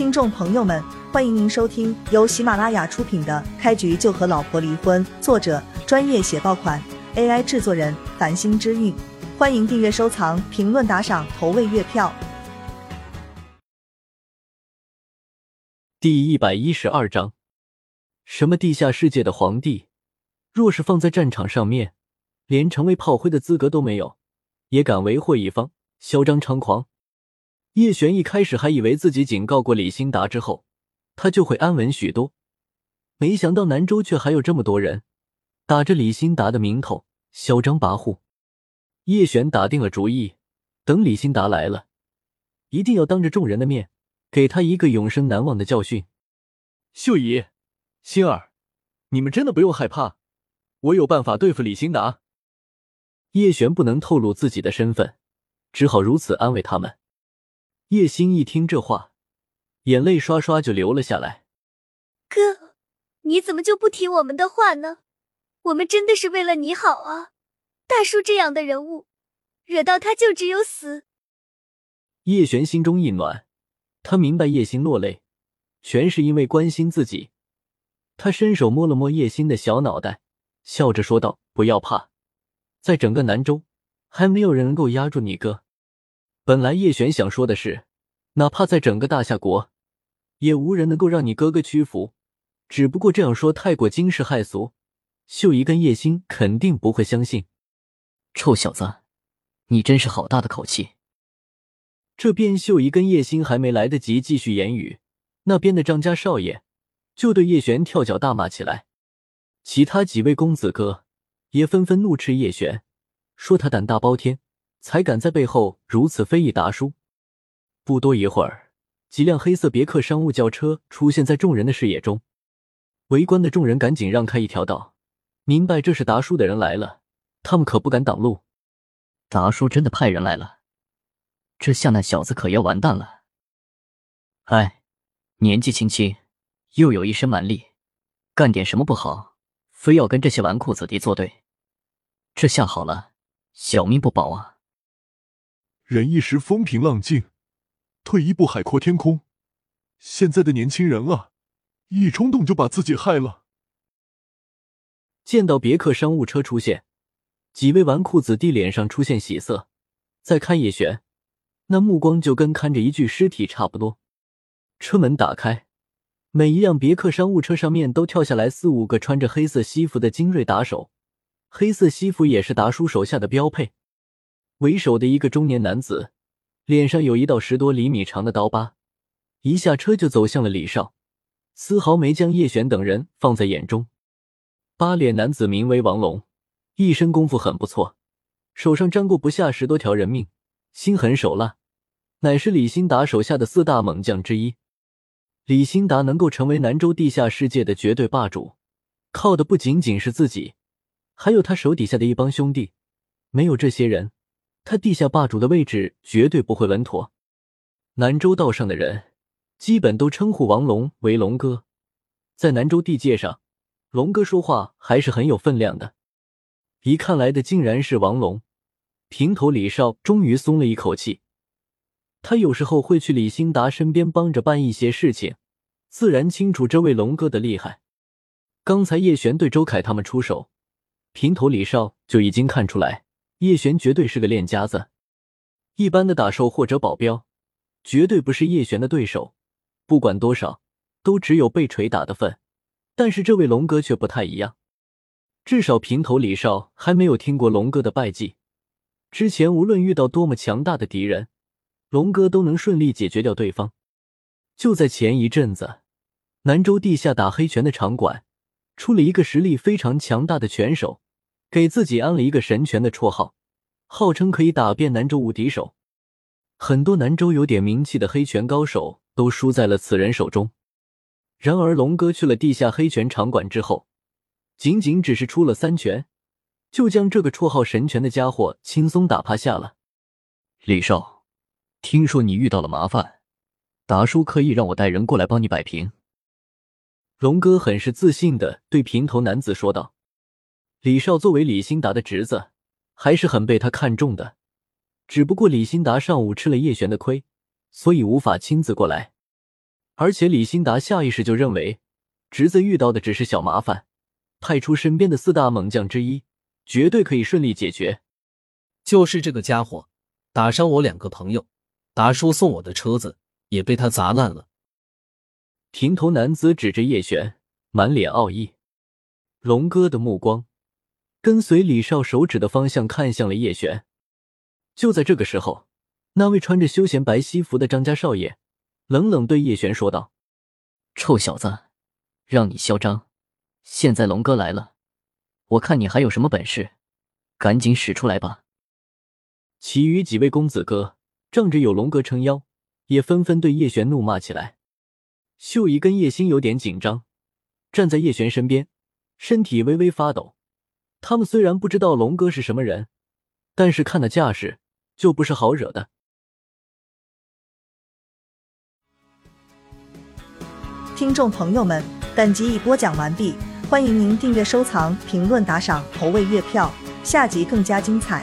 听众朋友们，欢迎您收听由喜马拉雅出品的《开局就和老婆离婚》，作者专业写爆款，AI 制作人繁星之韵。欢迎订阅、收藏、评论、打赏、投喂月票。第一百一十二章，什么地下世界的皇帝，若是放在战场上面，连成为炮灰的资格都没有，也敢为祸一方，嚣张猖狂。叶璇一开始还以为自己警告过李新达之后，他就会安稳许多，没想到南州却还有这么多人打着李新达的名头嚣张跋扈。叶璇打定了主意，等李新达来了，一定要当着众人的面给他一个永生难忘的教训。秀姨、星儿，你们真的不用害怕，我有办法对付李新达。叶璇不能透露自己的身份，只好如此安慰他们。叶星一听这话，眼泪刷刷就流了下来。哥，你怎么就不听我们的话呢？我们真的是为了你好啊！大叔这样的人物，惹到他就只有死。叶璇心中一暖，他明白叶星落泪，全是因为关心自己。他伸手摸了摸叶星的小脑袋，笑着说道：“不要怕，在整个南州，还没有人能够压住你哥。”本来叶璇想说的是，哪怕在整个大夏国，也无人能够让你哥哥屈服。只不过这样说太过惊世骇俗，秀姨跟叶星肯定不会相信。臭小子，你真是好大的口气！这边秀姨跟叶星还没来得及继续言语，那边的张家少爷就对叶璇跳脚大骂起来。其他几位公子哥也纷纷怒斥叶璇，说他胆大包天。才敢在背后如此非议达叔。不多一会儿，几辆黑色别克商务轿车出现在众人的视野中。围观的众人赶紧让开一条道，明白这是达叔的人来了，他们可不敢挡路。达叔真的派人来了，这下那小子可要完蛋了。哎，年纪轻轻，又有一身蛮力，干点什么不好，非要跟这些纨绔子弟作对，这下好了，小命不保啊！忍一时风平浪静，退一步海阔天空。现在的年轻人啊，一冲动就把自己害了。见到别克商务车出现，几位纨绔子弟脸上出现喜色，再看叶璇，那目光就跟看着一具尸体差不多。车门打开，每一辆别克商务车上面都跳下来四五个穿着黑色西服的精锐打手，黑色西服也是达叔手下的标配。为首的一个中年男子，脸上有一道十多厘米长的刀疤，一下车就走向了李少，丝毫没将叶璇等人放在眼中。八脸男子名为王龙，一身功夫很不错，手上沾过不下十多条人命，心狠手辣，乃是李新达手下的四大猛将之一。李新达能够成为南州地下世界的绝对霸主，靠的不仅仅是自己，还有他手底下的一帮兄弟。没有这些人。他地下霸主的位置绝对不会稳妥。南州道上的人基本都称呼王龙为龙哥，在南州地界上，龙哥说话还是很有分量的。一看来的竟然是王龙，平头李少终于松了一口气。他有时候会去李兴达身边帮着办一些事情，自然清楚这位龙哥的厉害。刚才叶璇对周凯他们出手，平头李少就已经看出来。叶璇绝对是个练家子，一般的打手或者保镖，绝对不是叶璇的对手。不管多少，都只有被锤打的份。但是这位龙哥却不太一样，至少平头李少还没有听过龙哥的败绩。之前无论遇到多么强大的敌人，龙哥都能顺利解决掉对方。就在前一阵子，南州地下打黑拳的场馆出了一个实力非常强大的拳手。给自己安了一个神拳的绰号，号称可以打遍南州无敌手。很多南州有点名气的黑拳高手都输在了此人手中。然而，龙哥去了地下黑拳场馆之后，仅仅只是出了三拳，就将这个绰号神拳的家伙轻松打趴下了。李少，听说你遇到了麻烦，达叔可以让我带人过来帮你摆平。龙哥很是自信的对平头男子说道。李少作为李新达的侄子，还是很被他看重的。只不过李新达上午吃了叶璇的亏，所以无法亲自过来。而且李欣达下意识就认为，侄子遇到的只是小麻烦，派出身边的四大猛将之一，绝对可以顺利解决。就是这个家伙，打伤我两个朋友，达叔送我的车子也被他砸烂了。平头男子指着叶璇，满脸傲意。龙哥的目光跟随李少手指的方向看向了叶璇。就在这个时候，那位穿着休闲白西服的张家少爷冷冷对叶璇说道：“臭小子，让你嚣张！现在龙哥来了，我看你还有什么本事，赶紧使出来吧！”其余几位公子哥仗着有龙哥撑腰，也纷纷对叶璇怒骂起来。秀姨跟叶星有点紧张，站在叶璇身边，身体微微发抖。他们虽然不知道龙哥是什么人，但是看那架势，就不是好惹的。听众朋友们，本集已播讲完毕，欢迎您订阅、收藏、评论、打赏、投喂月票，下集更加精彩。